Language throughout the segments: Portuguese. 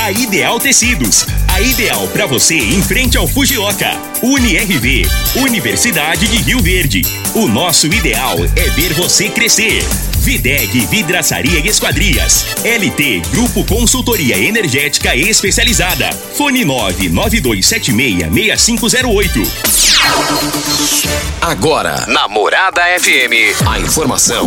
A Ideal Tecidos. A ideal para você em frente ao Fujioka. UniRV. Universidade de Rio Verde. O nosso ideal é ver você crescer. Videg Vidraçaria e Esquadrias. LT Grupo Consultoria Energética Especializada. Fone 992766508. Agora, Namorada FM, a informação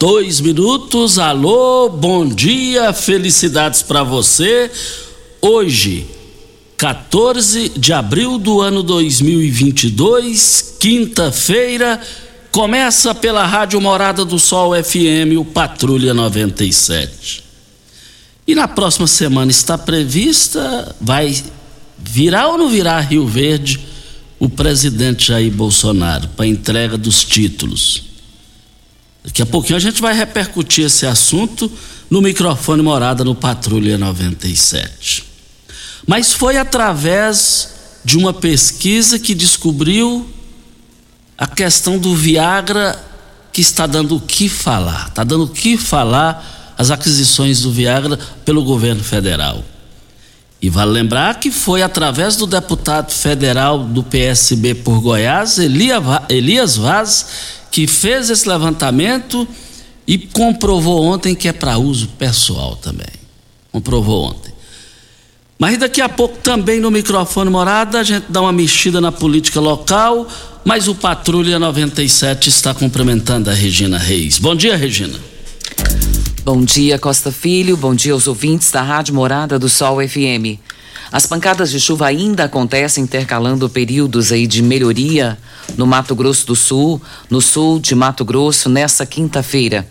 dois minutos. Alô, bom dia, felicidades para você. Hoje, 14 de abril do ano 2022, quinta-feira, começa pela Rádio Morada do Sol FM, o Patrulha 97. E na próxima semana está prevista, vai virar ou não virar Rio Verde o presidente Jair Bolsonaro para entrega dos títulos. Daqui a pouquinho a gente vai repercutir esse assunto no microfone morada no Patrulha 97. Mas foi através de uma pesquisa que descobriu a questão do Viagra que está dando o que falar. Está dando o que falar as aquisições do Viagra pelo governo federal. E vale lembrar que foi através do deputado federal do PSB por Goiás, Elias Vaz, que fez esse levantamento e comprovou ontem que é para uso pessoal também. Comprovou ontem. Mas daqui a pouco também no microfone morada a gente dá uma mexida na política local, mas o Patrulha 97 está cumprimentando a Regina Reis. Bom dia, Regina. Bom dia, Costa Filho. Bom dia aos ouvintes da Rádio Morada do Sol FM. As pancadas de chuva ainda acontecem intercalando períodos aí de melhoria no Mato Grosso do Sul, no sul de Mato Grosso, nessa quinta-feira.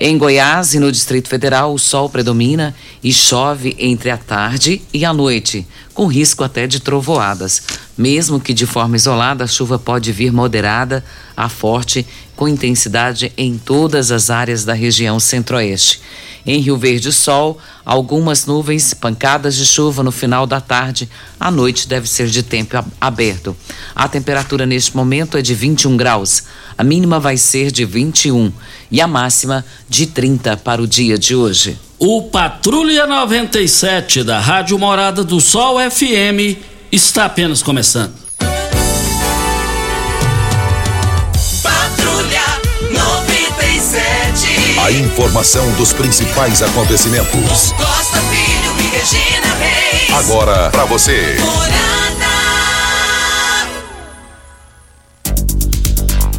Em Goiás e no Distrito Federal, o sol predomina e chove entre a tarde e a noite, com risco até de trovoadas. Mesmo que de forma isolada, a chuva pode vir moderada a forte, com intensidade em todas as áreas da região centro-oeste. Em Rio Verde, sol, algumas nuvens, pancadas de chuva no final da tarde. À noite deve ser de tempo aberto. A temperatura neste momento é de 21 graus. A mínima vai ser de 21 e a máxima de 30 para o dia de hoje. O Patrulha 97 da Rádio Morada do Sol FM está apenas começando. A informação dos principais acontecimentos. Costa Filho e Regina Reis. Agora para você.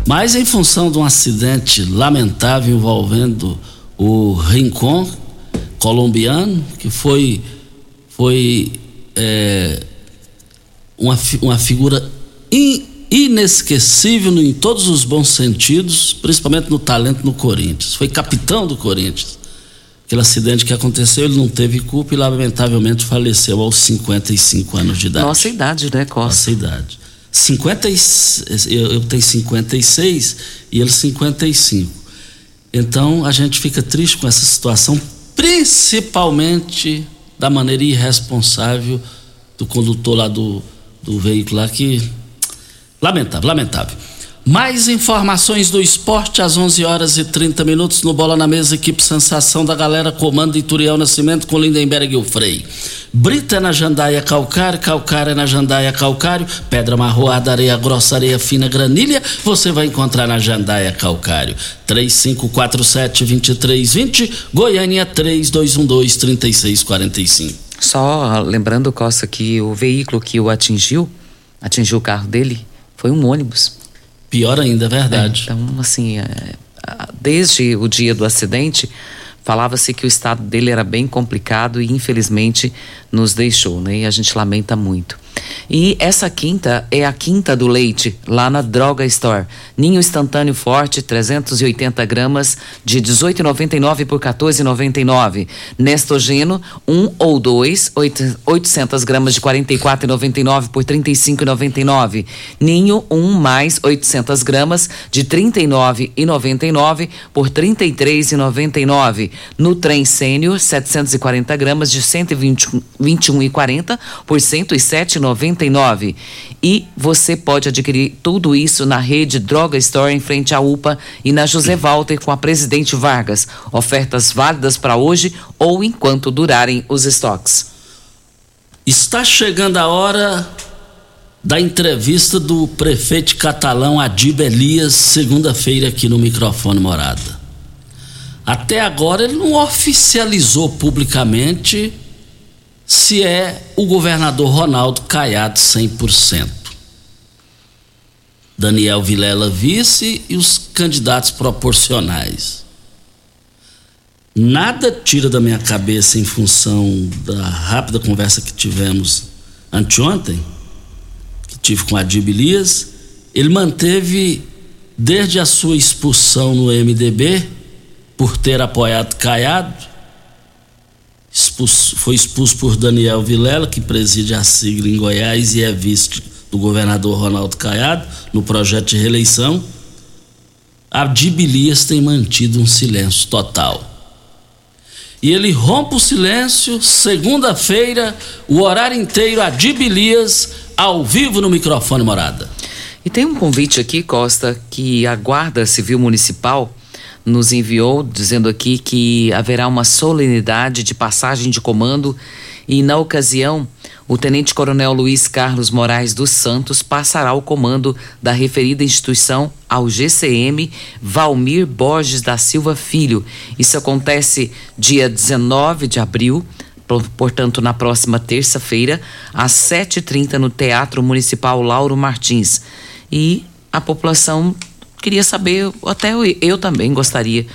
Mas em função de um acidente lamentável envolvendo o Rincon colombiano, que foi, foi é, uma, uma figura in, inesquecível em todos os bons sentidos, principalmente no talento no Corinthians. Foi capitão do Corinthians. Aquele acidente que aconteceu, ele não teve culpa e lamentavelmente faleceu aos 55 anos de idade. Nossa idade, né, Costa? Nossa idade. 50, eu, eu tenho 56 e ele 55. Então a gente fica triste com essa situação, principalmente da maneira irresponsável do condutor lá do, do veículo lá, que. Lamentável, lamentável. Mais informações do esporte às 11 horas e 30 minutos no Bola na Mesa, equipe Sensação da galera, comando Ituriel Nascimento com Lindenberg e o Frei. Brita é na Jandaia Calcário, Calcário é na Jandaia Calcário, Pedra Marroada, Areia Grossa, Areia Fina, Granilha, você vai encontrar na Jandaia Calcário. 3547-2320, Goiânia 3212-3645. Só lembrando, Costa, que o veículo que o atingiu, atingiu o carro dele, foi um ônibus. Pior ainda, é verdade. É, então, assim, é, desde o dia do acidente, falava-se que o estado dele era bem complicado e infelizmente nos deixou, né? E a gente lamenta muito. E essa quinta é a quinta do leite, lá na Droga Store. Ninho instantâneo forte, 380 gramas, de 18,99 por 14,99. Nestogeno, um ou dois, 800 gramas de 44,99 por 35,99. Ninho, um mais 800 gramas, de 39,99 por 33,99. Nutrem Sênior, 740 gramas, de 121,40 por 107,99. E você pode adquirir tudo isso na rede Droga Store em frente à UPA e na José Walter com a Presidente Vargas. Ofertas válidas para hoje ou enquanto durarem os estoques. Está chegando a hora da entrevista do prefeito catalão Adib Elias, segunda-feira aqui no microfone Morada. Até agora ele não oficializou publicamente se é o governador Ronaldo Caiado 100%. Daniel Vilela vice e os candidatos proporcionais. Nada tira da minha cabeça em função da rápida conversa que tivemos anteontem, que tive com a Elias, ele manteve desde a sua expulsão no MDB por ter apoiado Caiado expulso, foi expulso por Daniel Vilela, que preside a sigla em Goiás e é vice do governador Ronaldo Caiado no projeto de reeleição. A Dibilias tem mantido um silêncio total. E ele rompe o silêncio, segunda-feira, o horário inteiro, a Dibilias, ao vivo no microfone morada. E tem um convite aqui, Costa, que a Guarda Civil Municipal nos enviou dizendo aqui que haverá uma solenidade de passagem de comando e na ocasião o Tenente Coronel Luiz Carlos Moraes dos Santos passará o comando da referida instituição ao GCM Valmir Borges da Silva Filho. Isso acontece dia 19 de abril, portanto na próxima terça-feira, às 7h30 no Teatro Municipal Lauro Martins. E a população queria saber, até eu, eu também gostaria,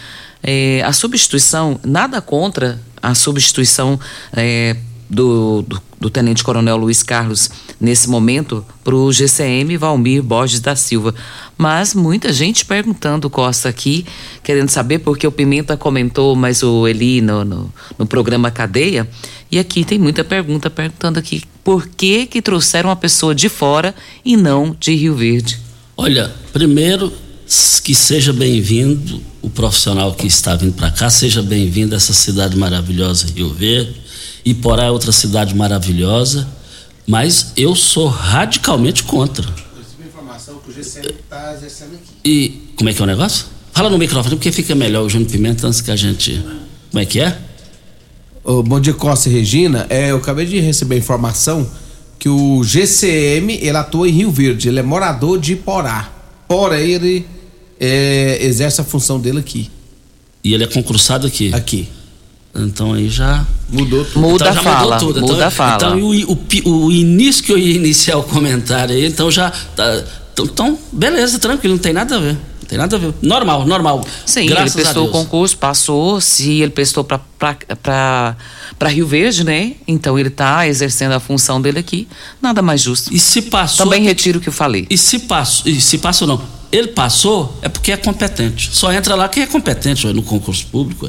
é, a substituição, nada contra a substituição é, do, do, do, Tenente Coronel Luiz Carlos nesse momento para o GCM Valmir Borges da Silva. Mas muita gente perguntando, Costa, aqui, querendo saber, porque o Pimenta comentou, mas o Eli no, no, no programa Cadeia, e aqui tem muita pergunta perguntando aqui, por que que trouxeram uma pessoa de fora e não de Rio Verde? Olha, primeiro que seja bem-vindo o profissional que está vindo para cá, seja bem-vindo a essa cidade maravilhosa, Rio Verde. Iporá é outra cidade maravilhosa, mas eu sou radicalmente contra. Informação que o GCM está exercendo aqui. E como é que é o negócio? Fala no microfone porque fica melhor o Júnior Pimenta antes que a gente. Como é que é? Oh, bom dia, Costa e Regina. É, eu acabei de receber informação que o GCM ele atua em Rio Verde, ele é morador de Iporá. Porém, ele é, exerce a função dele aqui. E ele é concursado aqui? Aqui. Então aí já mudou tudo. Muda então, já fala, mudou tudo. Muda então, a fala. Então o, o, o, início que eu ia iniciar o comentário aí, então já. Tá, então, então, beleza, tranquilo, não tem nada a ver. Não tem nada a ver. Normal, normal. Sim, Graças ele prestou o concurso, passou. Se ele prestou para Rio Verde, né? Então ele está exercendo a função dele aqui. Nada mais justo. E se passou. Também retiro o que eu falei. E se passou, e se passou não. Ele passou é porque é competente. Só entra lá quem é competente no concurso público.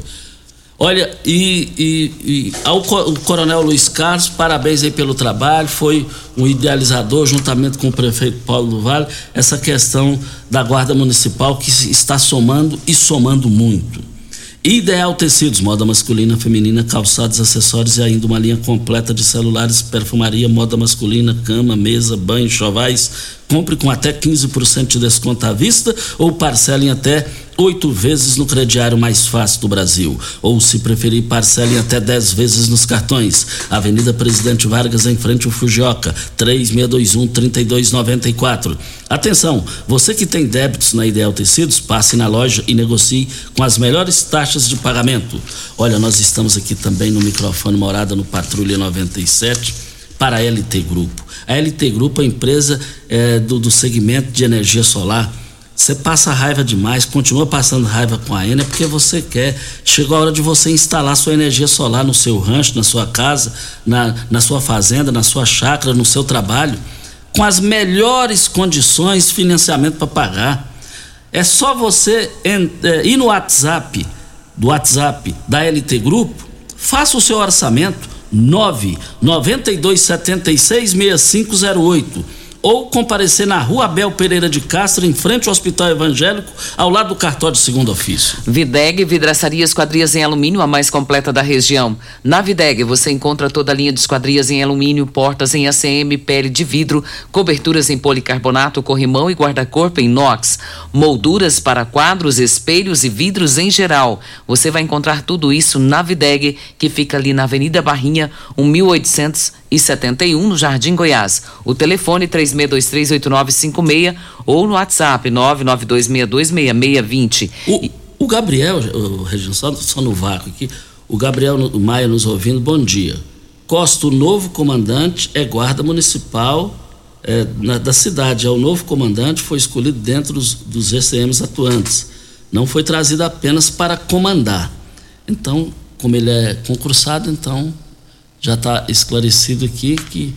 Olha, e, e, e ao Coronel Luiz Carlos, parabéns aí pelo trabalho, foi um idealizador, juntamente com o prefeito Paulo do Vale, essa questão da Guarda Municipal que está somando e somando muito. Ideal Tecidos, moda masculina, feminina, calçados, acessórios e ainda uma linha completa de celulares, perfumaria, moda masculina, cama, mesa, banho, chovais. Compre com até 15% de desconto à vista ou parcelem até oito vezes no crediário mais fácil do Brasil. Ou, se preferir, parcelem até dez vezes nos cartões. Avenida Presidente Vargas, em frente ao Fujioka, 3621-3294. Atenção, você que tem débitos na Ideal Tecidos, passe na loja e negocie com as melhores taxas de pagamento. Olha, nós estamos aqui também no microfone Morada no Patrulha 97 para a LT Grupo. A LT Grupo é a empresa é, do, do segmento de energia solar você passa raiva demais, continua passando raiva com a Enel porque você quer. Chegou a hora de você instalar sua energia solar no seu rancho, na sua casa, na, na sua fazenda, na sua chácara, no seu trabalho, com as melhores condições, financiamento para pagar. É só você é, ir no WhatsApp, do WhatsApp da LT Grupo, faça o seu orçamento 99276 6508 ou comparecer na rua Abel Pereira de Castro, em frente ao Hospital Evangélico, ao lado do cartório de segundo ofício. Videg, vidraçaria esquadrias em alumínio, a mais completa da região. Na Videg você encontra toda a linha de esquadrias em alumínio, portas em ACM, pele de vidro, coberturas em policarbonato, corrimão e guarda-corpo em inox, molduras para quadros, espelhos e vidros em geral. Você vai encontrar tudo isso na Videg, que fica ali na Avenida Barrinha, 1871, no Jardim Goiás. O telefone 3 36238956 ou no WhatsApp 992626620. O, o Gabriel, o, Regina, só, no vácuo aqui, o Gabriel Maia nos ouvindo, bom dia. Costa, o novo comandante é guarda municipal é, na, da cidade. É o novo comandante, foi escolhido dentro dos, dos atuantes. Não foi trazido apenas para comandar. Então, como ele é concursado, então já está esclarecido aqui que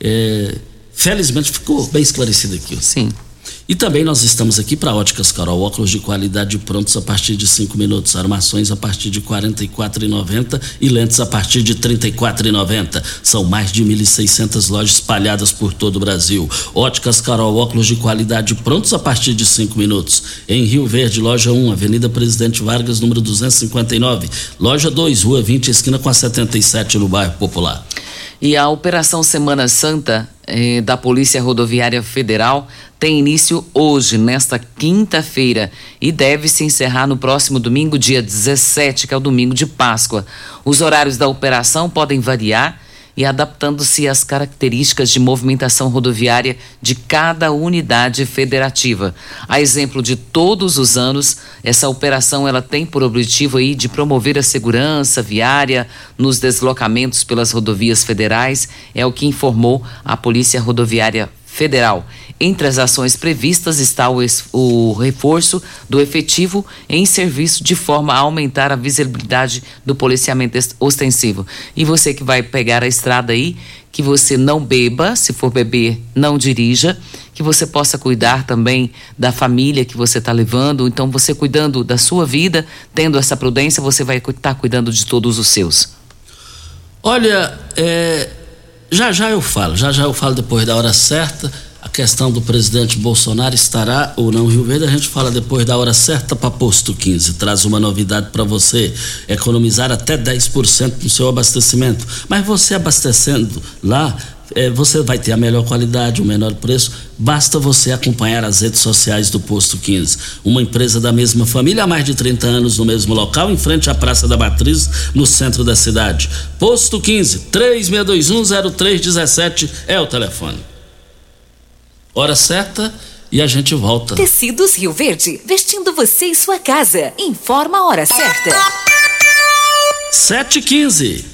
é, Felizmente ficou bem esclarecido aqui. Sim. E também nós estamos aqui para Óticas Carol, óculos de qualidade prontos a partir de cinco minutos, armações a partir de quarenta e e lentes a partir de trinta e São mais de 1.600 lojas espalhadas por todo o Brasil. Óticas Carol, óculos de qualidade prontos a partir de cinco minutos. Em Rio Verde, loja 1, Avenida Presidente Vargas, número 259. Loja 2, Rua 20, esquina com a 77, no bairro Popular. E a Operação Semana Santa eh, da Polícia Rodoviária Federal tem início hoje, nesta quinta-feira, e deve se encerrar no próximo domingo, dia 17, que é o domingo de Páscoa. Os horários da operação podem variar e adaptando-se às características de movimentação rodoviária de cada unidade federativa. A exemplo de todos os anos, essa operação ela tem por objetivo aí de promover a segurança viária nos deslocamentos pelas rodovias federais, é o que informou a Polícia Rodoviária Federal. Entre as ações previstas está o, o, reforço do efetivo em serviço de forma a aumentar a visibilidade do policiamento ostensivo. E você que vai pegar a estrada aí, que você não beba, se for beber, não dirija, que você possa cuidar também da família que você está levando. Então, você cuidando da sua vida, tendo essa prudência, você vai estar tá cuidando de todos os seus. Olha, é, já já eu falo, já já eu falo depois da hora certa a questão do presidente Bolsonaro estará ou não Rio Verde, a gente fala depois da hora certa para Posto 15. Traz uma novidade para você: economizar até 10% no seu abastecimento. Mas você abastecendo lá, é, você vai ter a melhor qualidade, o menor preço. Basta você acompanhar as redes sociais do Posto 15. Uma empresa da mesma família há mais de 30 anos no mesmo local, em frente à Praça da Matriz, no centro da cidade. Posto 15, 36210317 é o telefone hora certa e a gente volta. Tecidos Rio Verde, vestindo você e sua casa. Informa a hora certa. 7h15.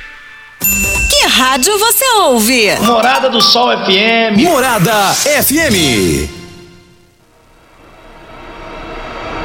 Que rádio você ouve? Morada do Sol FM. Morada FM.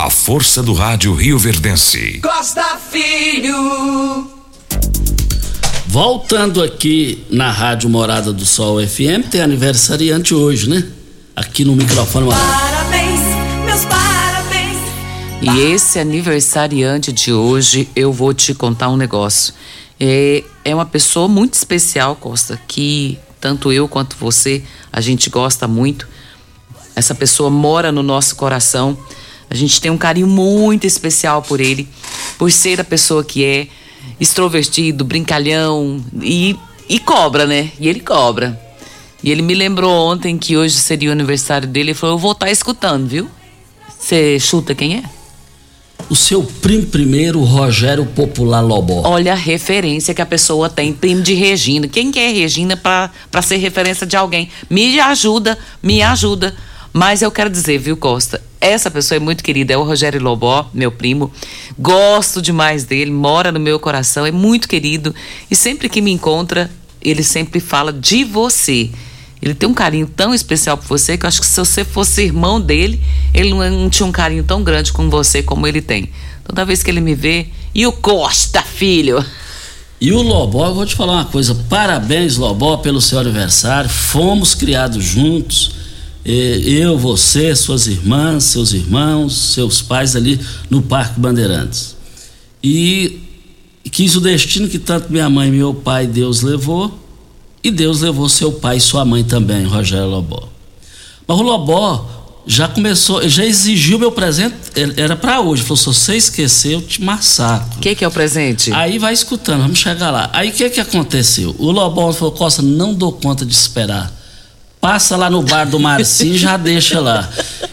A força do rádio Rio Verdense. Costa Filho. Voltando aqui na Rádio Morada do Sol FM, tem aniversariante hoje, né? Aqui no microfone. Parabéns, meus parabéns. E esse aniversariante de hoje, eu vou te contar um negócio. É, é uma pessoa muito especial, Costa, que tanto eu quanto você, a gente gosta muito. Essa pessoa mora no nosso coração. A gente tem um carinho muito especial por ele, por ser a pessoa que é, extrovertido, brincalhão e, e cobra, né? E ele cobra. E ele me lembrou ontem que hoje seria o aniversário dele e falou: Eu vou estar escutando, viu? Você chuta quem é? O seu primo primeiro, Rogério Popular Lobó. Olha a referência que a pessoa tem, primo de Regina. Quem que é Regina para ser referência de alguém? Me ajuda, me ajuda. Mas eu quero dizer, viu, Costa? Essa pessoa é muito querida, é o Rogério Lobó, meu primo. Gosto demais dele, mora no meu coração, é muito querido. E sempre que me encontra, ele sempre fala de você. Ele tem um carinho tão especial por você que eu acho que se você fosse irmão dele, ele não, tinha um carinho tão grande com você como ele tem. Toda vez que ele me vê, e o Costa, filho? E o Lobó, eu vou te falar uma coisa. Parabéns, Lobó, pelo seu aniversário. Fomos criados juntos. Eu, você, suas irmãs, seus irmãos, seus pais ali no Parque Bandeirantes. E quis o destino que tanto minha mãe e meu pai Deus levou, e Deus levou seu pai e sua mãe também, Rogério Lobó. Mas o Lobó já começou, já exigiu meu presente, era para hoje. Falou: se você esquecer, eu te massacro. O que, que, é o presente? Aí vai escutando, vamos chegar lá. Aí o que, que aconteceu? O Lobó falou: Costa, não dou conta de esperar. Passa lá no bar do Marcinho e já deixa lá.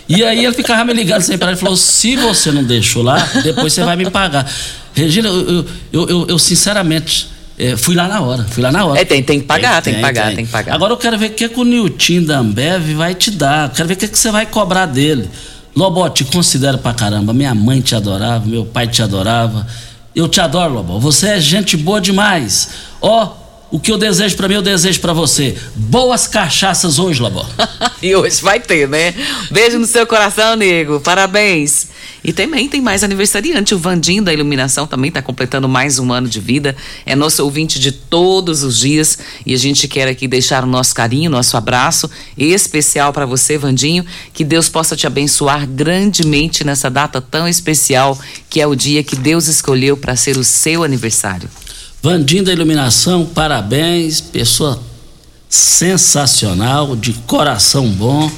E aí ele ficava me ligando sem parar. Ele falou: se você não deixou lá, depois você vai me pagar. Regina, eu, eu, eu, eu sinceramente. É, fui lá na hora, fui lá na hora. É, tem, tem que pagar, tem, tem, tem que pagar, tem. tem. que pagar. Agora eu quero ver o que, que o Nilton da Ambev vai te dar. Quero ver o que, que você vai cobrar dele. Lobó, te considero pra caramba. Minha mãe te adorava, meu pai te adorava. Eu te adoro, Lobó. Você é gente boa demais. Ó, oh, o que eu desejo para mim, eu desejo para você. Boas cachaças hoje, Lobó. e hoje vai ter, né? Beijo no seu coração, nego. Parabéns. E também tem mais aniversariante. O Vandinho da Iluminação também está completando mais um ano de vida. É nosso ouvinte de todos os dias. E a gente quer aqui deixar o nosso carinho, nosso abraço especial para você, Vandinho. Que Deus possa te abençoar grandemente nessa data tão especial, que é o dia que Deus escolheu para ser o seu aniversário. Vandinho da Iluminação, parabéns. Pessoa sensacional, de coração bom,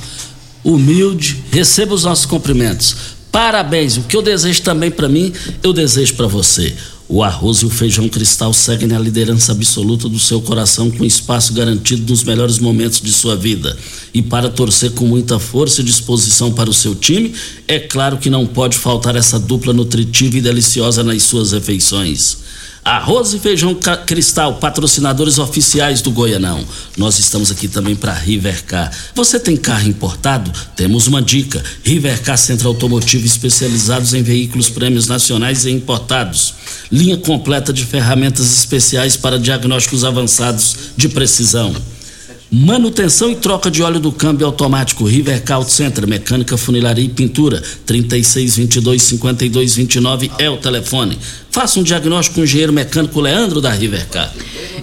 humilde. Receba os nossos cumprimentos. Parabéns. O que eu desejo também para mim, eu desejo para você. O arroz e o feijão cristal seguem na liderança absoluta do seu coração, com espaço garantido nos melhores momentos de sua vida. E para torcer com muita força e disposição para o seu time, é claro que não pode faltar essa dupla nutritiva e deliciosa nas suas refeições. Arroz e Feijão Cristal, patrocinadores oficiais do Goianão. Nós estamos aqui também para Rivercar. Você tem carro importado? Temos uma dica. Rivercar Centro Automotivo especializados em veículos prêmios nacionais e importados. Linha completa de ferramentas especiais para diagnósticos avançados de precisão. Manutenção e troca de óleo do câmbio automático Rivercar Center, mecânica, funilaria e pintura. 3622 5229 é o telefone. Faça um diagnóstico com o engenheiro mecânico Leandro da Rivercar.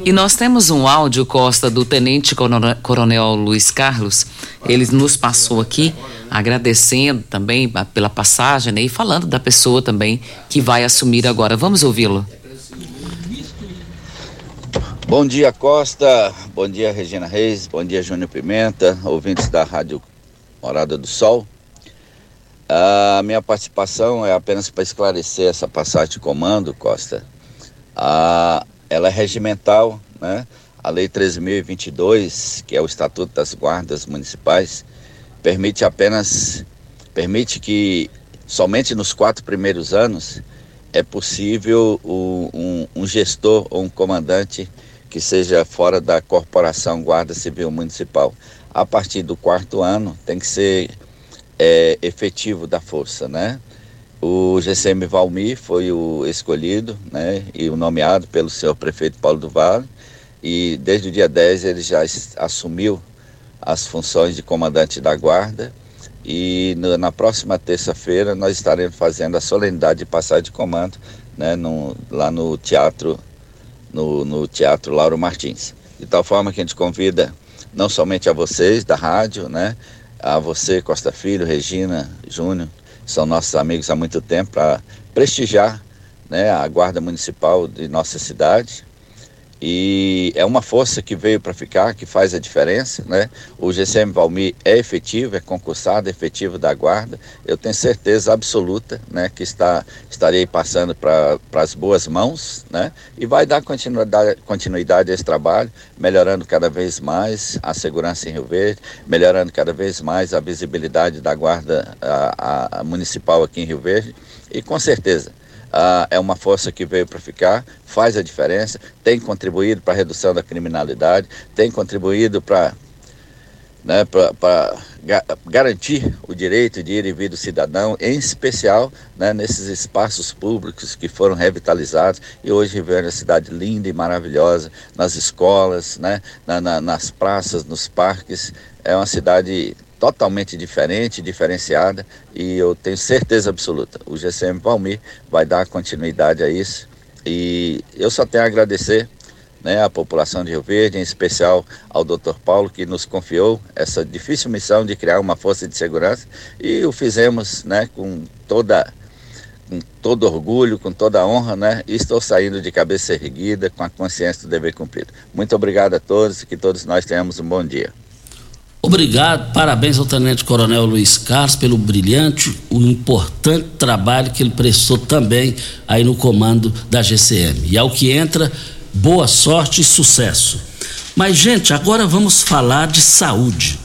E nós temos um áudio, Costa, do Tenente Coronel Luiz Carlos. Ele nos passou aqui agradecendo também pela passagem né, e falando da pessoa também que vai assumir agora. Vamos ouvi-lo. Bom dia, Costa. Bom dia, Regina Reis. Bom dia, Júnior Pimenta, ouvintes da Rádio Morada do Sol. A minha participação é apenas para esclarecer essa passagem de comando, Costa. A, ela é regimental, né? A Lei 13.022, que é o Estatuto das Guardas Municipais, permite apenas, permite que somente nos quatro primeiros anos é possível o, um, um gestor ou um comandante que seja fora da corporação Guarda Civil Municipal. A partir do quarto ano tem que ser é, efetivo da força, né? O GCM Valmir foi o escolhido, né, e o nomeado pelo senhor prefeito Paulo do Vale, e desde o dia 10 ele já assumiu as funções de comandante da guarda, e no, na próxima terça-feira nós estaremos fazendo a solenidade de passagem de comando, né, no, lá no teatro, no, no Teatro Lauro Martins. De tal forma que a gente convida não somente a vocês da rádio, né, a você, Costa Filho, Regina, Júnior, são nossos amigos há muito tempo, para prestigiar né, a Guarda Municipal de nossa cidade e é uma força que veio para ficar, que faz a diferença, né? O GCM Valmir é efetivo, é concursado, é efetivo da guarda. Eu tenho certeza absoluta, né, que está estarei passando para as boas mãos, né? E vai dar continuidade, continuidade a esse trabalho, melhorando cada vez mais a segurança em Rio Verde, melhorando cada vez mais a visibilidade da guarda a, a, municipal aqui em Rio Verde. E com certeza ah, é uma força que veio para ficar, faz a diferença, tem contribuído para a redução da criminalidade, tem contribuído para né, para garantir o direito de ir e vir do cidadão, em especial né, nesses espaços públicos que foram revitalizados e hoje vivem uma cidade linda e maravilhosa, nas escolas, né, na, na, nas praças, nos parques. É uma cidade totalmente diferente, diferenciada e eu tenho certeza absoluta, o GCM Palmir vai dar continuidade a isso e eu só tenho a agradecer né, à população de Rio Verde, em especial ao Dr. Paulo que nos confiou essa difícil missão de criar uma força de segurança e o fizemos né, com toda com todo orgulho, com toda honra, né? Estou saindo de cabeça erguida, com a consciência do dever cumprido. Muito obrigado a todos e que todos nós tenhamos um bom dia. Obrigado, parabéns ao Tenente Coronel Luiz Carlos pelo brilhante, o importante trabalho que ele prestou também aí no comando da GCM. E ao que entra, boa sorte e sucesso. Mas, gente, agora vamos falar de saúde.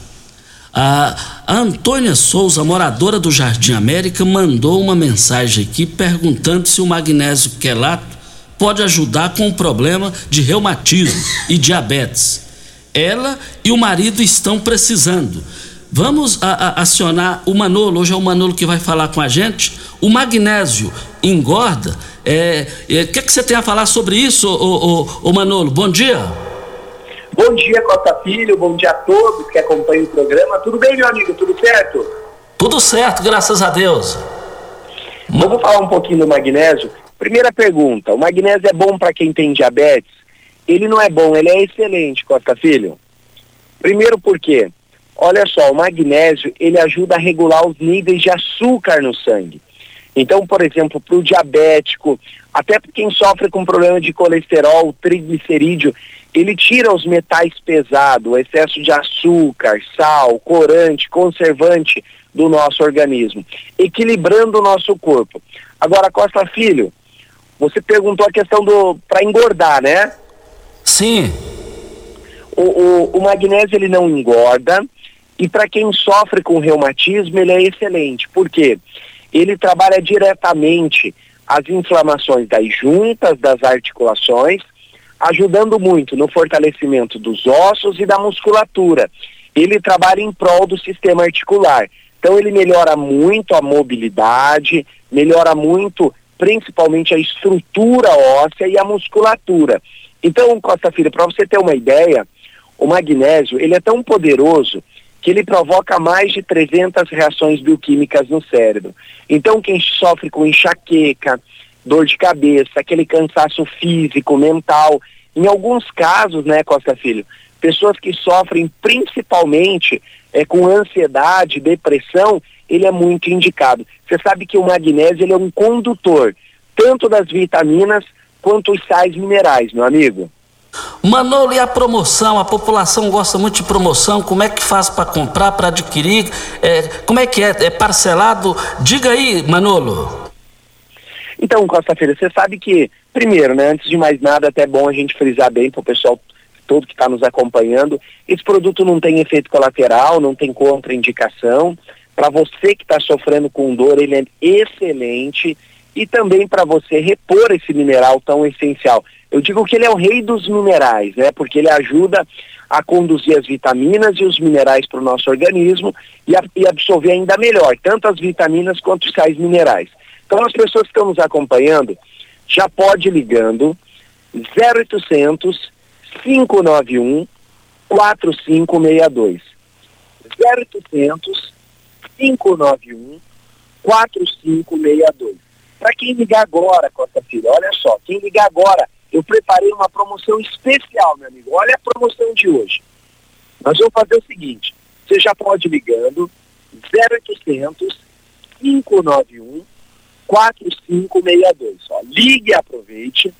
A, A Antônia Souza, moradora do Jardim América, mandou uma mensagem aqui perguntando se o magnésio quelato pode ajudar com o problema de reumatismo e diabetes. Ela e o marido estão precisando. Vamos a, a, acionar o Manolo. Hoje é o Manolo que vai falar com a gente. O magnésio engorda. O é, é, que, que você tem a falar sobre isso, ô, ô, ô Manolo? Bom dia. Bom dia, Costa Filho. Bom dia a todos que acompanham o programa. Tudo bem, meu amigo? Tudo certo? Tudo certo, graças a Deus. Vamos falar um pouquinho do magnésio. Primeira pergunta: o magnésio é bom para quem tem diabetes? Ele não é bom, ele é excelente, Costa Filho. Primeiro por quê? Olha só, o magnésio ele ajuda a regular os níveis de açúcar no sangue. Então, por exemplo, para o diabético, até para quem sofre com problema de colesterol, triglicerídeo, ele tira os metais pesados, o excesso de açúcar, sal, corante, conservante do nosso organismo, equilibrando o nosso corpo. Agora, Costa Filho, você perguntou a questão do para engordar, né? Sim. O, o, o magnésio ele não engorda e para quem sofre com reumatismo ele é excelente. Por quê? Ele trabalha diretamente as inflamações das juntas, das articulações, ajudando muito no fortalecimento dos ossos e da musculatura. Ele trabalha em prol do sistema articular. Então ele melhora muito a mobilidade, melhora muito principalmente a estrutura óssea e a musculatura. Então, Costa Filho, para você ter uma ideia, o magnésio, ele é tão poderoso que ele provoca mais de 300 reações bioquímicas no cérebro. Então, quem sofre com enxaqueca, dor de cabeça, aquele cansaço físico, mental. Em alguns casos, né, Costa Filho, pessoas que sofrem principalmente é, com ansiedade, depressão, ele é muito indicado. Você sabe que o magnésio ele é um condutor tanto das vitaminas quanto os sais minerais, meu amigo. Manolo, e a promoção? A população gosta muito de promoção. Como é que faz para comprar, para adquirir? É, como é que é? É parcelado? Diga aí, Manolo. Então, Costa Feira, você sabe que, primeiro, né, antes de mais nada, até é bom a gente frisar bem para o pessoal todo que está nos acompanhando, esse produto não tem efeito colateral, não tem contraindicação. Para você que está sofrendo com dor, ele é excelente e também para você repor esse mineral tão essencial. Eu digo que ele é o rei dos minerais, né? Porque ele ajuda a conduzir as vitaminas e os minerais para o nosso organismo e, a, e absorver ainda melhor, tanto as vitaminas quanto os sais minerais. Então as pessoas que estão nos acompanhando, já pode ligando 0800 591 4562. 0800 591 4562. Para quem ligar agora, Costa Filho, olha só, quem ligar agora, eu preparei uma promoção especial, meu amigo. Olha a promoção de hoje. Nós vamos fazer o seguinte: você já pode ir ligando 0800 591 4562. Ó, ligue e aproveite.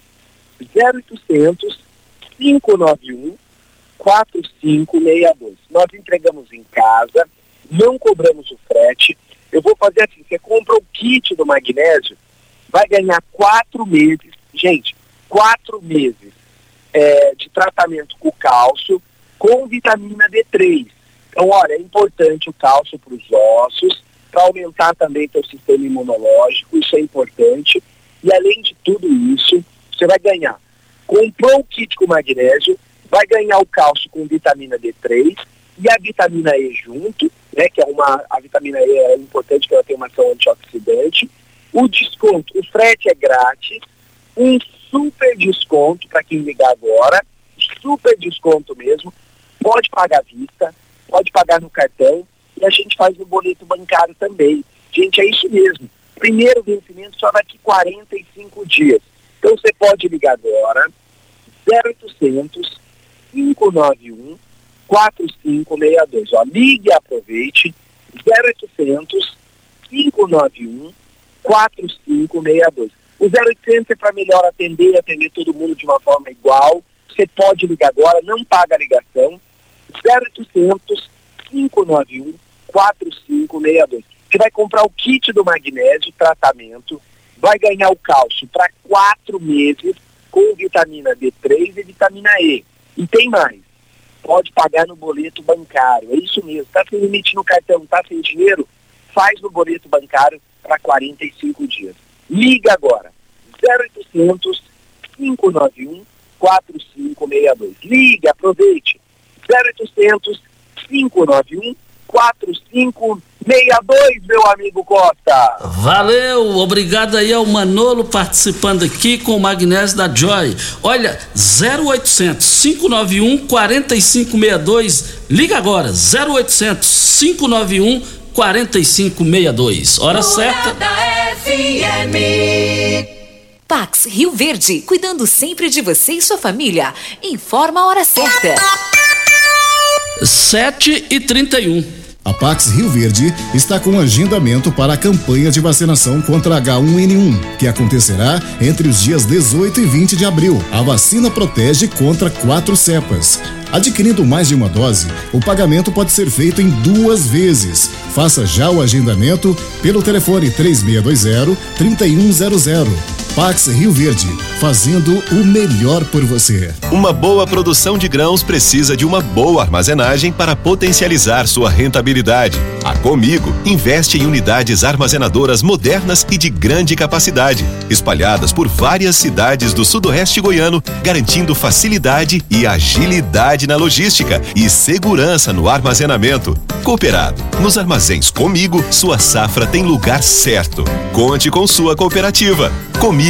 0800 591 4562. Nós entregamos em casa, não cobramos o frete. Eu vou fazer assim: você compra o kit do magnésio, vai ganhar quatro meses, gente, quatro meses é, de tratamento com cálcio com vitamina D3. Então, olha, é importante o cálcio para os ossos, para aumentar também seu sistema imunológico, isso é importante. E além de tudo isso, você vai ganhar. Comprou o kit com magnésio, vai ganhar o cálcio com vitamina D3 e a vitamina E junto, né, que é uma, a vitamina E é importante que ela tem uma ação antioxidante. O desconto, o frete é grátis, um super desconto para quem ligar agora, super desconto mesmo, pode pagar à vista, pode pagar no cartão e a gente faz no boleto bancário também. Gente, é isso mesmo. Primeiro vencimento só daqui 45 dias. Então você pode ligar agora, 0800 591 4562. Ó, ligue e aproveite, 0800 591 4562. O 0800 é para melhor atender, atender todo mundo de uma forma igual. Você pode ligar agora, não paga a ligação. 0800 591 4562. Você vai comprar o kit do magnésio, tratamento, vai ganhar o cálcio para quatro meses com vitamina D3 e vitamina E. E tem mais. pode pagar no boleto bancário. É isso mesmo. Está sem limite no cartão, está sem dinheiro, faz no boleto bancário para 45 dias. Liga agora. 0800 591 4562. Liga, aproveite. 0800 591 4562, meu amigo Costa. Valeu, obrigado aí ao Manolo participando aqui com o Magnésio da Joy. Olha, 0800 591 4562. Liga agora, 0800 591 4562. Hora certa. FM. Pax Rio Verde, cuidando sempre de você e sua família. Informa a hora certa. 7 e 31. A Pax Rio Verde está com agendamento para a campanha de vacinação contra H1N1, que acontecerá entre os dias 18 e 20 de abril. A vacina protege contra quatro cepas. Adquirindo mais de uma dose, o pagamento pode ser feito em duas vezes. Faça já o agendamento pelo telefone 3620 3100. Pax Rio Verde, fazendo o melhor por você. Uma boa produção de grãos precisa de uma boa armazenagem para potencializar sua rentabilidade. A Comigo investe em unidades armazenadoras modernas e de grande capacidade, espalhadas por várias cidades do sudoeste goiano, garantindo facilidade e agilidade na logística e segurança no armazenamento. Cooperado, nos armazéns Comigo, sua safra tem lugar certo. Conte com sua cooperativa. Comigo,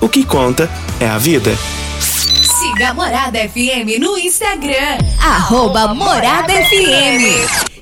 O que conta é a vida. Siga Morada FM no Instagram. Arroba Morada FM.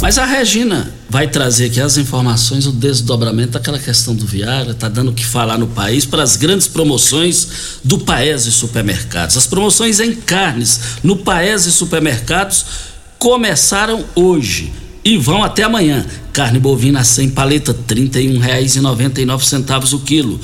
Mas a Regina vai trazer aqui as informações, o desdobramento daquela questão do Viagra, tá dando o que falar no país para as grandes promoções do Paese Supermercados. As promoções em carnes no Paese Supermercados começaram hoje e vão até amanhã. Carne bovina sem paleta, R$ 31,99 o quilo.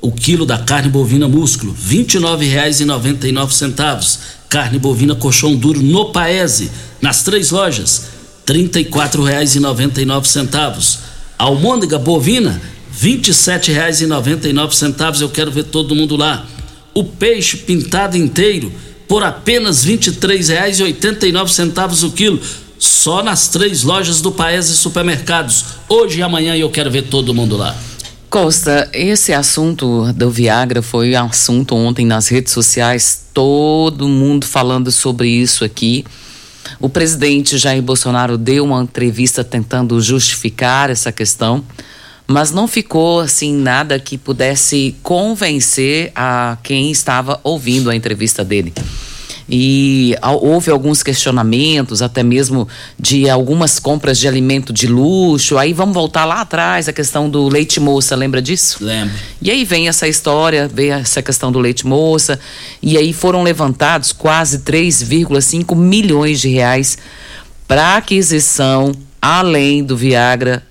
O quilo da carne bovina músculo, R$ 29,99. Carne bovina colchão duro no Paese, nas três lojas, R$ 34,99. Almôndega bovina, R$ 27,99. Eu quero ver todo mundo lá. O peixe pintado inteiro por apenas R$ 23,89 o quilo. Só nas três lojas do Paese Supermercados. Hoje e amanhã eu quero ver todo mundo lá. Costa, esse assunto do Viagra foi assunto ontem nas redes sociais, todo mundo falando sobre isso aqui. O presidente Jair Bolsonaro deu uma entrevista tentando justificar essa questão, mas não ficou assim nada que pudesse convencer a quem estava ouvindo a entrevista dele. E houve alguns questionamentos, até mesmo de algumas compras de alimento de luxo. Aí vamos voltar lá atrás, a questão do leite moça, lembra disso? Lembro. E aí vem essa história, vem essa questão do leite moça, e aí foram levantados quase 3,5 milhões de reais para aquisição, além do Viagra,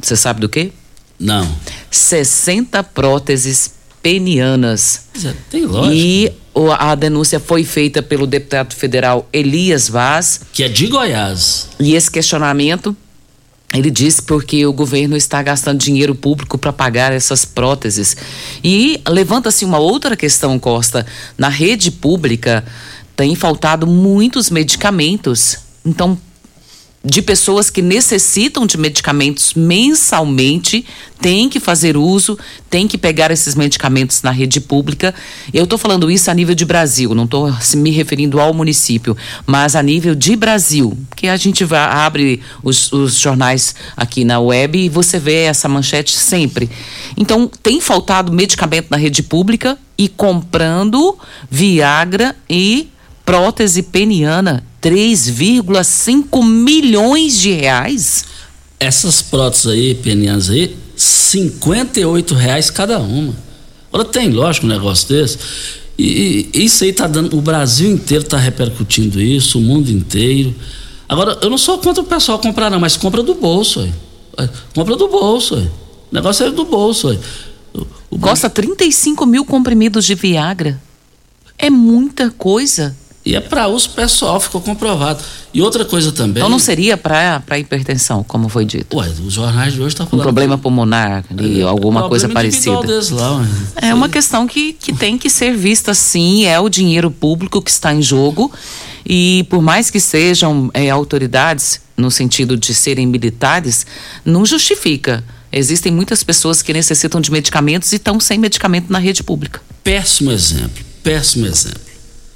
você sabe do quê? Não. 60 próteses penianas. Tem lógica. E a denúncia foi feita pelo deputado federal Elias Vaz. Que é de Goiás. E esse questionamento, ele disse porque o governo está gastando dinheiro público para pagar essas próteses. E levanta-se uma outra questão, Costa. Na rede pública tem faltado muitos medicamentos. Então, de pessoas que necessitam de medicamentos mensalmente, tem que fazer uso, tem que pegar esses medicamentos na rede pública. Eu estou falando isso a nível de Brasil, não estou me referindo ao município, mas a nível de Brasil, que a gente vai, abre os, os jornais aqui na web e você vê essa manchete sempre. Então, tem faltado medicamento na rede pública e comprando Viagra e prótese peniana, 3,5 milhões de reais. Essas próteses aí, penianas aí, 58 reais cada uma. Ora, tem lógico um negócio desse. E, e isso aí tá dando. O Brasil inteiro tá repercutindo isso, o mundo inteiro. Agora, eu não sou contra o pessoal comprar, não, mas compra do bolso, aí. Compra do bolso, aí. O negócio é do bolso, aí. Costa 35 mil comprimidos de Viagra. É muita coisa. E é para uso pessoal, ficou comprovado. E outra coisa também. Então não seria para hipertensão, como foi dito. Ué, os jornais de hoje estão Um falando. problema pulmonar, ali, alguma Problema coisa parecida. lá, ué. É uma questão que, que tem que ser vista sim, é o dinheiro público que está em jogo. E por mais que sejam é, autoridades, no sentido de serem militares, não justifica. Existem muitas pessoas que necessitam de medicamentos e estão sem medicamento na rede pública. Péssimo exemplo, péssimo exemplo.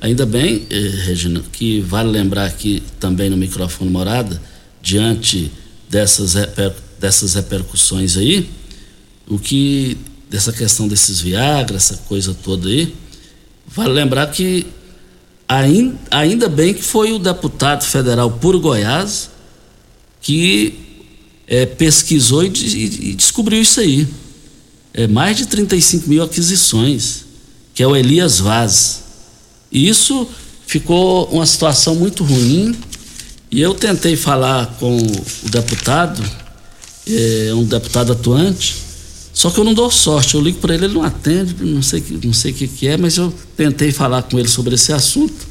Ainda bem, eh, Regina, que vale lembrar aqui também no microfone morada, diante dessas, reper, dessas repercussões aí, o que dessa questão desses Viagra, essa coisa toda aí, vale lembrar que ainda, ainda bem que foi o deputado federal por Goiás que eh, pesquisou e, de- e descobriu isso aí. É mais de 35 mil aquisições, que é o Elias Vaz. E isso ficou uma situação muito ruim. E eu tentei falar com o deputado, é um deputado atuante, só que eu não dou sorte. Eu ligo para ele, ele não atende, não sei não sei o que, que é, mas eu tentei falar com ele sobre esse assunto.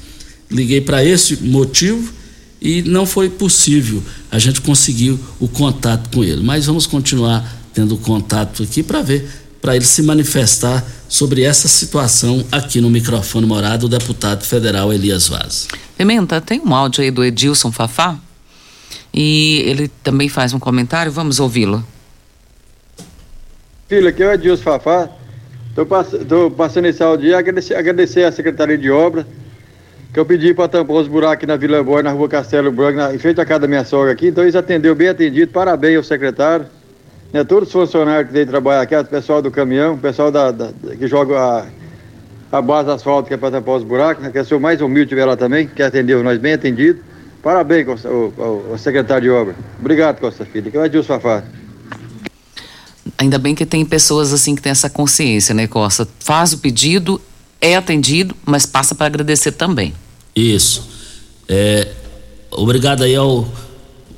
Liguei para esse motivo e não foi possível a gente conseguir o contato com ele. Mas vamos continuar tendo contato aqui para ver, para ele se manifestar sobre essa situação aqui no microfone morado o deputado federal Elias Vaz. Pimenta, tem um áudio aí do Edilson Fafá e ele também faz um comentário, vamos ouvi-lo. Filho, aqui é o Edilson Fafá. Estou passando esse áudio e agradecer, agradecer à Secretaria de Obras, que eu pedi para tampar os buracos aqui na Vila Boa, na rua Castelo Branco, na, em frente à casa da minha sogra aqui. Então eles atendeu bem atendido. Parabéns ao secretário. Né, todos os funcionários que vêm trabalhar aqui, o pessoal do caminhão, o pessoal da, da- que joga a, a base asfáltica para tampar os buracos, né, que é o mais humilde tiver lá também, que atendeu nós bem atendido. Parabéns, Costa, o, o- o secretário de obra. Obrigado, Costa Filho. Que é o Edilson Fafá. Ainda bem que tem pessoas assim que têm essa consciência, né, Costa? Faz o pedido, é atendido, mas passa para agradecer também. Isso. É, obrigado aí ao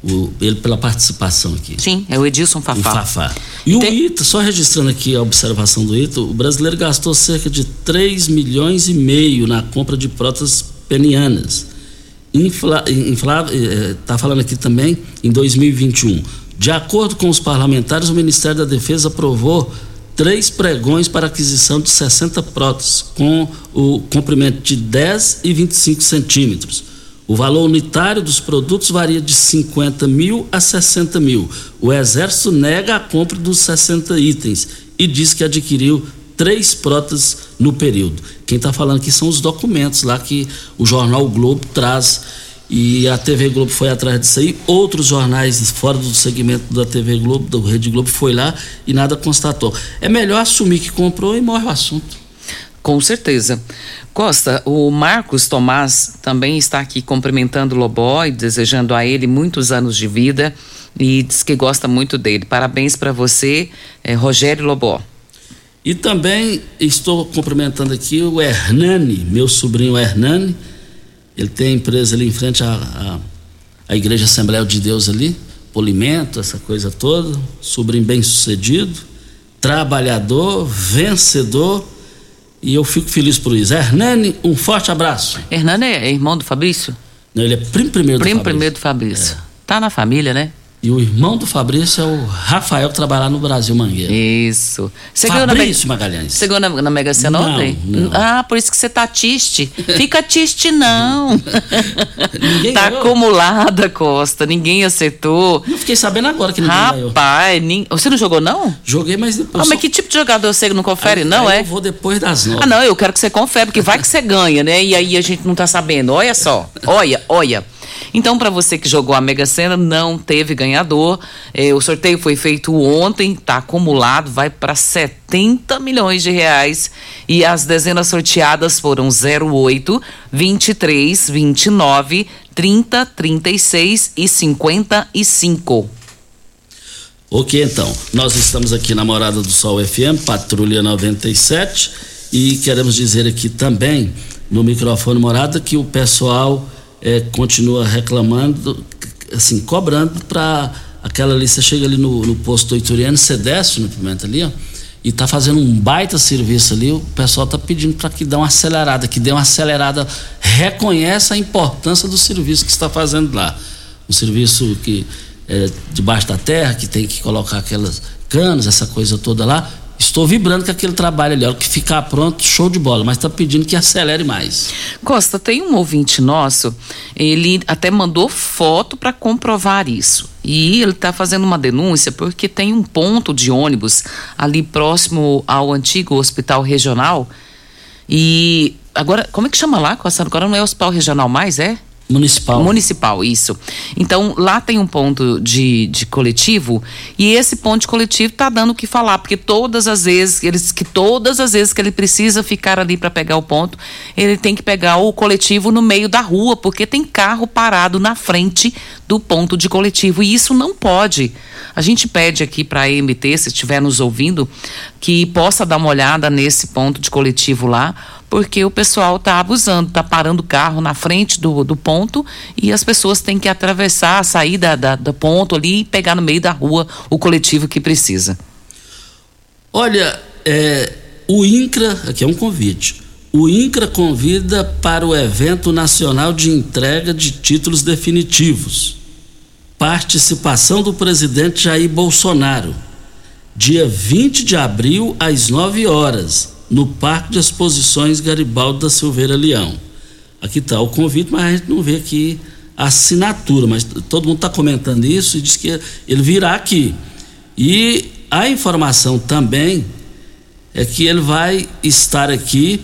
o- ele pela participação aqui. Sim, é o Edilson Fafá. O Fafá. E o ITA, só registrando aqui a observação do ITA, o brasileiro gastou cerca de 3 milhões e meio na compra de próteses penianas. Infla, infla, eh, tá falando aqui também em 2021. De acordo com os parlamentares, o Ministério da Defesa aprovou três pregões para aquisição de 60 próteses, com o comprimento de 10 e 25 centímetros. O valor unitário dos produtos varia de 50 mil a 60 mil. O Exército nega a compra dos 60 itens e diz que adquiriu três próteses no período. Quem está falando aqui são os documentos lá que o jornal Globo traz. E a TV Globo foi atrás disso aí. Outros jornais fora do segmento da TV Globo, do Rede Globo, foi lá e nada constatou. É melhor assumir que comprou e morre o assunto. Com certeza. Costa, o Marcos Tomás também está aqui cumprimentando o Lobó e desejando a ele muitos anos de vida e diz que gosta muito dele. Parabéns para você, eh, Rogério Lobó. E também estou cumprimentando aqui o Hernani, meu sobrinho Hernani. Ele tem empresa ali em frente à, à, à Igreja Assembleia de Deus ali, polimento, essa coisa toda. Sobrinho bem sucedido, trabalhador, vencedor. E eu fico feliz por isso. Hernani, um forte abraço. Hernani é irmão do Fabrício? Não, ele é primo primeiro primo do Fabrício. primeiro do Fabrício. É. Tá na família, né? E o irmão do Fabrício é o Rafael, que trabalha lá no Brasil Mangueira. Isso. Você Fabrício na Magalhães. Você ganhou na, na Mega Sena não, ontem? Não. Ah, por isso que você tá triste. Fica triste, não. ninguém tá ganhou. acumulada, Costa. Ninguém acertou. Eu fiquei sabendo agora que ninguém. Rapaz, nin... você não jogou, não? Joguei, mas depois. Ah, só... mas que tipo de jogador você não confere, aí, não, aí é? Eu vou depois das nove. Ah, não, eu quero que você confere, porque vai que você ganha, né? E aí a gente não tá sabendo. Olha só. Olha, olha. Então, para você que jogou a Mega Sena, não teve ganhador. Eh, o sorteio foi feito ontem, tá acumulado, vai para 70 milhões de reais. E as dezenas sorteadas foram 08, 23, 29, 30, 36 e 55. Ok, então. Nós estamos aqui na Morada do Sol FM, Patrulha 97, e queremos dizer aqui também, no microfone Morada, que o pessoal é, continua reclamando, assim, cobrando para aquela ali, você chega ali no, no posto Ituriano, você desce no Pimenta ali, ó, e tá fazendo um baita serviço ali, o pessoal tá pedindo para que dê uma acelerada, que dê uma acelerada, reconheça a importância do serviço que está fazendo lá. Um serviço que é debaixo da terra, que tem que colocar aquelas canas, essa coisa toda lá. Estou vibrando com aquele trabalho ali, ó, que ficar pronto, show de bola, mas está pedindo que acelere mais. Costa, tem um ouvinte nosso, ele até mandou foto para comprovar isso. E ele está fazendo uma denúncia porque tem um ponto de ônibus ali próximo ao antigo hospital regional. E agora, como é que chama lá, Costa? Agora não é hospital regional mais, é? Municipal. Municipal, isso. Então, lá tem um ponto de, de coletivo e esse ponto de coletivo tá dando o que falar, porque todas as vezes, eles, que todas as vezes que ele precisa ficar ali para pegar o ponto, ele tem que pegar o coletivo no meio da rua, porque tem carro parado na frente do ponto de coletivo e isso não pode. A gente pede aqui para a EMT, se estiver nos ouvindo, que possa dar uma olhada nesse ponto de coletivo lá, porque o pessoal está abusando, está parando o carro na frente do, do ponto e as pessoas têm que atravessar, sair da, da, do ponto ali e pegar no meio da rua o coletivo que precisa. Olha, é, o INCRA, aqui é um convite. O INCRA convida para o evento nacional de entrega de títulos definitivos. Participação do presidente Jair Bolsonaro. Dia 20 de abril, às 9 horas no Parque de Exposições Garibaldi da Silveira Leão. Aqui está o convite, mas a gente não vê aqui a assinatura, mas todo mundo está comentando isso e diz que ele virá aqui. E a informação também é que ele vai estar aqui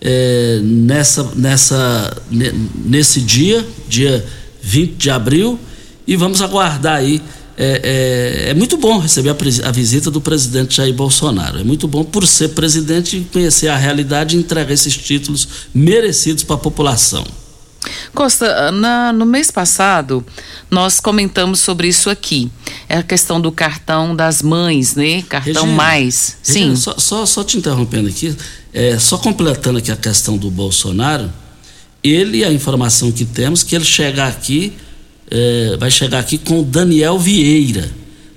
é, nessa, nessa, nesse dia, dia 20 de abril, e vamos aguardar aí é, é, é, muito bom receber a, a, visita do presidente Jair Bolsonaro. É muito bom por ser presidente e conhecer a realidade e entregar esses títulos merecidos para a população. Costa, na, no mês passado nós comentamos sobre isso aqui. É a questão do cartão das mães, né? Cartão Regina, mais. Regina, Sim. Só, só, só, te interrompendo aqui, é, só completando aqui a questão do Bolsonaro, ele, a informação que temos, que ele chegar aqui é, vai chegar aqui com Daniel Vieira.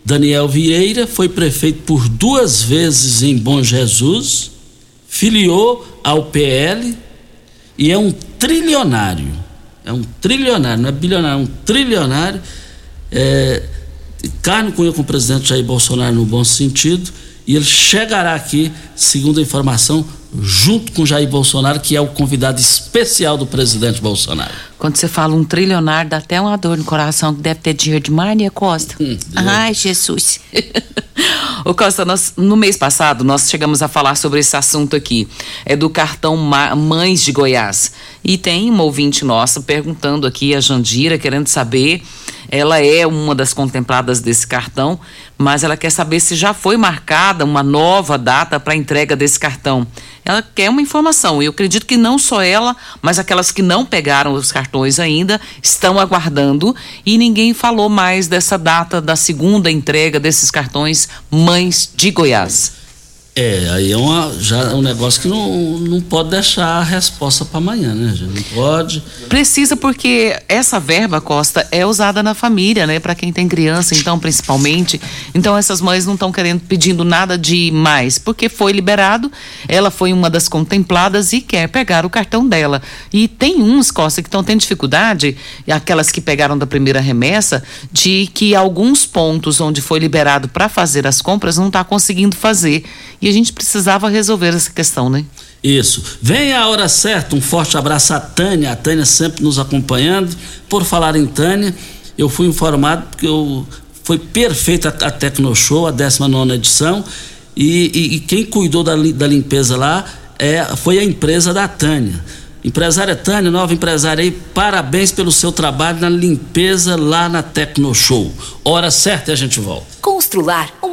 Daniel Vieira foi prefeito por duas vezes em Bom Jesus, filiou ao PL e é um trilionário. É um trilionário, não é bilionário, é um trilionário. É, carne com com o presidente Jair Bolsonaro no bom sentido. E ele chegará aqui, segundo a informação, junto com Jair Bolsonaro, que é o convidado especial do presidente Bolsonaro. Quando você fala um trilionário, dá até uma dor no coração, que deve ter dinheiro demais, né, Costa? Hum, Ai, Jesus. Ô Costa, nós, no mês passado nós chegamos a falar sobre esse assunto aqui, é do cartão Mães de Goiás. E tem uma ouvinte nossa perguntando aqui, a Jandira, querendo saber ela é uma das contempladas desse cartão, mas ela quer saber se já foi marcada uma nova data para entrega desse cartão. Ela quer uma informação. E eu acredito que não só ela, mas aquelas que não pegaram os cartões ainda estão aguardando e ninguém falou mais dessa data da segunda entrega desses cartões Mães de Goiás. É, aí é uma, já é um negócio que não, não pode deixar a resposta para amanhã, né? Já não pode. Precisa porque essa verba, Costa, é usada na família, né? Para quem tem criança, então, principalmente. Então, essas mães não estão querendo, pedindo nada de mais, porque foi liberado, ela foi uma das contempladas e quer pegar o cartão dela. E tem uns, Costa, que estão tendo dificuldade, aquelas que pegaram da primeira remessa, de que alguns pontos onde foi liberado para fazer as compras não está conseguindo fazer. E a gente precisava resolver essa questão, né? Isso. Vem a hora certa. Um forte abraço à Tânia. A Tânia sempre nos acompanhando. Por falar em Tânia, eu fui informado que eu, foi perfeita a, a Tecnoshow, a 19 edição. E, e, e, quem cuidou da, da limpeza lá é, foi a empresa da Tânia. Empresária Tânia, nova empresária aí, parabéns pelo seu trabalho na limpeza lá na Tecnoshow. Hora certa e a gente volta. Constrular um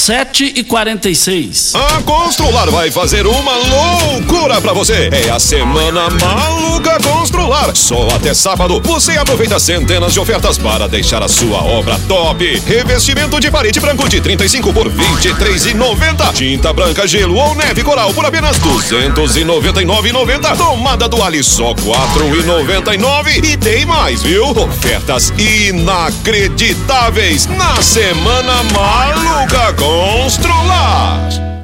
7 e 46 A Constrular vai fazer uma loucura para você. É a semana maluca Constrular. Só até sábado você aproveita centenas de ofertas para deixar a sua obra top. Revestimento de parede branco de 35 por 23,90. Tinta branca, gelo ou neve coral por apenas 299,90. Tomada do Ali só 4,99. E tem mais, viu? Ofertas inacreditáveis na semana maluca Constrular. Monstrolar!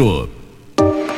Centro.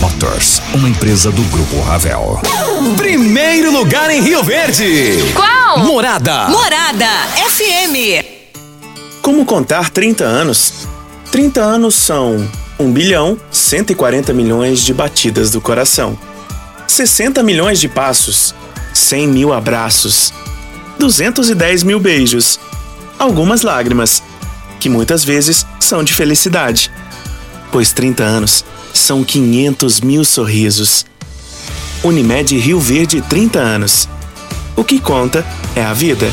Motors, uma empresa do Grupo Ravel. Primeiro lugar em Rio Verde. Qual? Morada. Morada FM. Como contar 30 anos? 30 anos são 1 bilhão 140 milhões de batidas do coração, 60 milhões de passos, 100 mil abraços, 210 mil beijos, algumas lágrimas, que muitas vezes são de felicidade, pois 30 anos são 500 mil sorrisos. Unimed Rio Verde 30 anos. O que conta é a vida.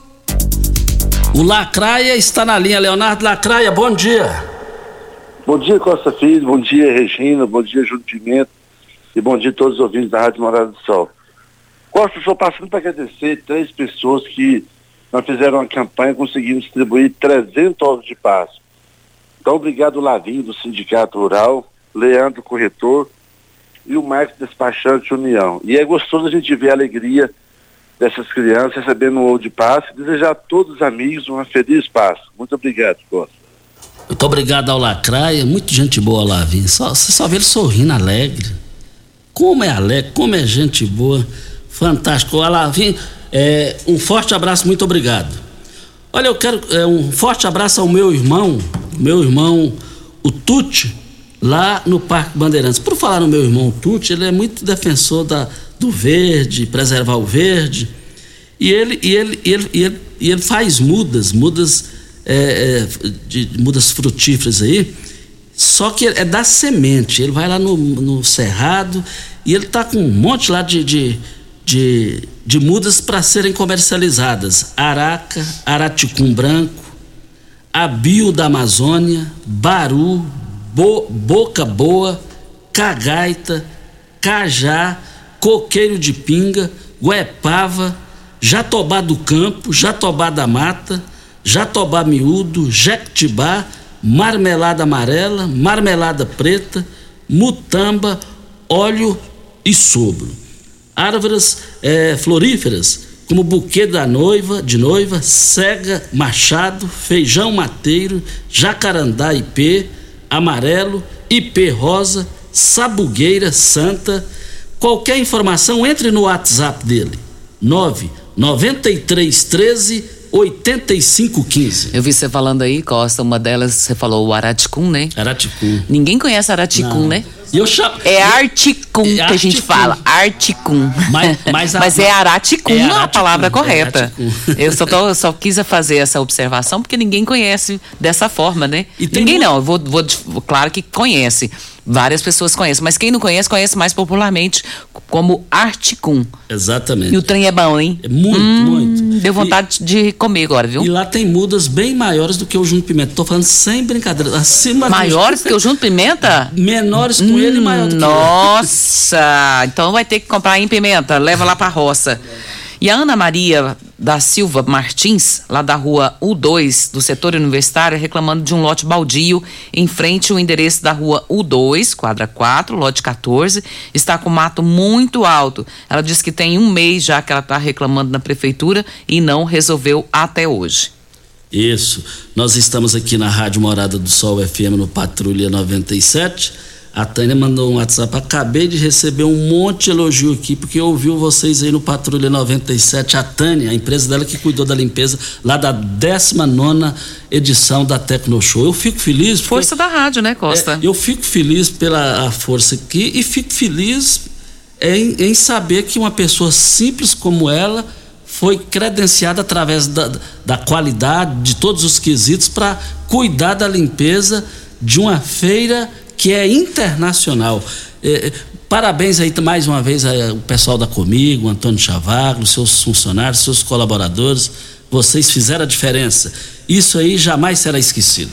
O Lacraia está na linha. Leonardo Lacraia, bom dia. Bom dia, Costa Filho. Bom dia, Regina. Bom dia, Júlio Pimenta. E bom dia a todos os ouvintes da Rádio Morada do Sol. Costa, estou passando para agradecer três pessoas que nós fizeram uma campanha, conseguimos distribuir 300 ovos de Páscoa. Então, obrigado, Lavinho, do Sindicato Rural, Leandro Corretor e o Marcos Despachante União. E é gostoso a gente ver a alegria dessas crianças recebendo de Páscoa e desejar a todos os amigos uma feliz Páscoa. Muito obrigado, Costa. Muito obrigado ao Lacraia, muito gente boa, Lavinho. Só, você só vê ele sorrindo alegre. Como é alegre, como é gente boa. Fantástico. Lavinho, é, um forte abraço, muito obrigado. Olha, eu quero é, um forte abraço ao meu irmão, meu irmão, o Tuti, lá no Parque Bandeirantes. Por falar no meu irmão Tuti, ele é muito defensor da, do verde, preservar o verde. E ele, e ele, e ele, e ele, e ele faz mudas, mudas, é, é, de, mudas frutíferas aí. Só que é da semente. Ele vai lá no, no cerrado e ele tá com um monte lá de, de de, de mudas para serem comercializadas: araca, araticum branco, abio da Amazônia, baru, bo, boca boa, cagaita, cajá, coqueiro de pinga, guepava, jatobá do campo, jatobá da mata, jatobá miúdo, jequitibá, marmelada amarela, marmelada preta, mutamba, óleo e sobro árvores é, floríferas, como buquê da noiva, de noiva, cega, machado, feijão mateiro, jacarandá ipê, amarelo, ipê rosa, sabugueira santa. Qualquer informação, entre no WhatsApp dele. 9 9313 8515. Eu vi você falando aí, Costa, uma delas você falou o Araticum, né? Araticum. Ninguém conhece Araticum, Não. né? E eu chamo... É Articum É que a gente fala. Articum. Mas- mas a- Mas é Araticum é a Araticum, palavra é correta. Araticum. Eu só, tô- só quis fazer essa observação porque ninguém conhece dessa forma, né? Ninguém mu- não, eu vou, vou. Claro que conhece. Várias pessoas conhecem, mas quem não conhece, conhece mais popularmente como Articum. Exatamente. E o trem é bom, hein? É muito, Hum, muito. Deu vontade de comer agora, viu? E lá tem mudas bem maiores do que o Junto Pimenta. Tô falando sem brincadeira. Acima do- Maiores que o Junto Pimenta? Menores com ele e maior do que. Nossa! Então vai ter que comprar em pimenta, leva lá pra roça. E a Ana Maria da Silva Martins, lá da rua U2, do setor universitário, reclamando de um lote baldio em frente ao endereço da rua U2, quadra 4, lote 14, está com mato muito alto. Ela diz que tem um mês já que ela está reclamando na prefeitura e não resolveu até hoje. Isso. Nós estamos aqui na Rádio Morada do Sol FM no Patrulha 97. A Tânia mandou um WhatsApp. Acabei de receber um monte de elogio aqui, porque ouviu vocês aí no Patrulha 97. A Tânia, a empresa dela que cuidou da limpeza lá da 19 edição da Tecno Show. Eu fico feliz. porque- Força da rádio, né, Costa? É, eu fico feliz pela força aqui e fico feliz em, em saber que uma pessoa simples como ela foi credenciada através da, da qualidade de todos os quesitos para cuidar da limpeza de uma feira que é internacional. É, é, parabéns aí mais uma vez ao pessoal da Comigo, Antônio Chavaglo, seus funcionários, seus colaboradores. Vocês fizeram a diferença. Isso aí jamais será esquecido.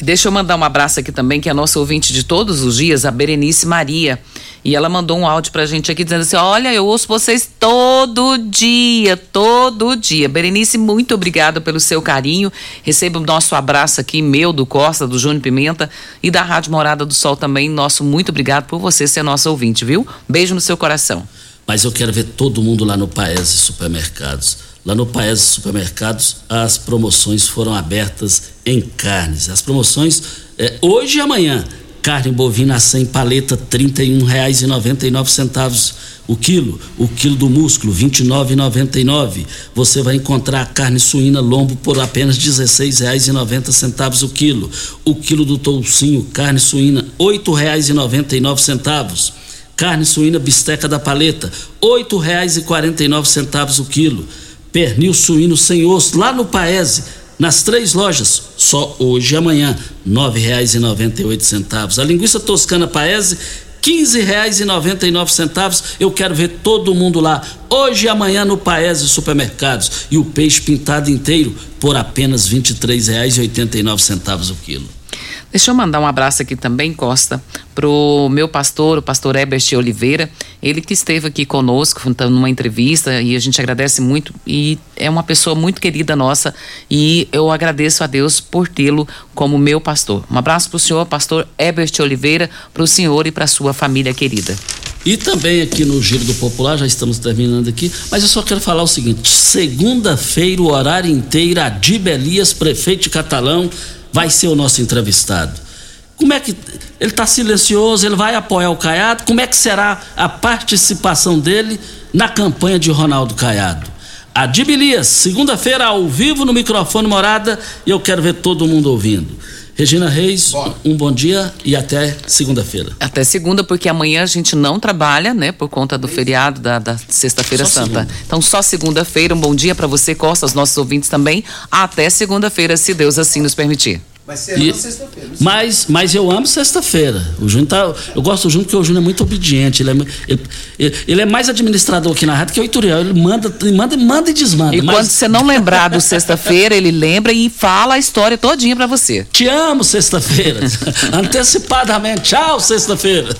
Deixa eu mandar um abraço aqui também, que é a nossa ouvinte de todos os dias, a Berenice Maria. E ela mandou um áudio pra gente aqui dizendo assim: Olha, eu ouço vocês todo dia, todo dia. Berenice, muito obrigada pelo seu carinho. Receba o nosso abraço aqui, meu, do Costa, do Júnior Pimenta e da Rádio Morada do Sol também. Nosso muito obrigado por você ser nosso ouvinte, viu? Beijo no seu coração. Mas eu quero ver todo mundo lá no Paese Supermercados. Lá no Paese Supermercados, as promoções foram abertas em carnes. As promoções é, hoje e amanhã. Carne bovina sem paleta, R$ 31,99 o quilo. O quilo do músculo, R$ 29,99. Você vai encontrar a carne suína lombo por apenas R$ 16,90 o quilo. O quilo do toucinho, carne suína, R$ 8,99. Carne suína bisteca da paleta, R$ 8,49 o quilo. Pernil suíno sem osso, lá no Paese, nas três lojas, só hoje e amanhã, R$ 9,98. A linguiça toscana Paese, 15 reais e 99 centavos. Eu quero ver todo mundo lá hoje e amanhã no Paese Supermercados e o peixe pintado inteiro por apenas 23 reais e 89 centavos o quilo. Deixa eu mandar um abraço aqui também, Costa, pro meu pastor, o pastor Ebert Oliveira, ele que esteve aqui conosco numa entrevista e a gente agradece muito e é uma pessoa muito querida nossa e eu agradeço a Deus por tê-lo como meu pastor. Um abraço pro senhor, pastor Ebert Oliveira, pro senhor e pra sua família querida. E também aqui no Giro do Popular, já estamos terminando aqui, mas eu só quero falar o seguinte: segunda-feira, o horário inteiro, Adib Elias, prefeito Catalão, vai ser o nosso entrevistado. Como é que. Ele está silencioso, ele vai apoiar o Caiado, como é que será a participação dele na campanha de Ronaldo Caiado? Adib Elias, segunda-feira, ao vivo no microfone Morada, e eu quero ver todo mundo ouvindo. Regina Reis, um bom dia e até segunda-feira. Até segunda, porque amanhã a gente não trabalha, né, por conta do feriado da, da Sexta-feira Santa. segunda. Então, só segunda-feira. Um bom dia para você, Costa, os nossos ouvintes também. Até segunda-feira, se Deus assim nos permitir. Vai ser E- na sexta-feira. Mas, mas eu amo sexta-feira. O Júnior tá. Eu gosto do Júnior porque o Júnior é muito obediente. Ele é, ele- ele é mais administrador aqui na rádio que o Ituriel. Ele manda, ele manda, manda e desmanda. E mas quando você não lembrar do sexta-feira, ele lembra e fala a história todinha para você. te amo sexta-feira. Antecipadamente. Tchau, sexta-feira.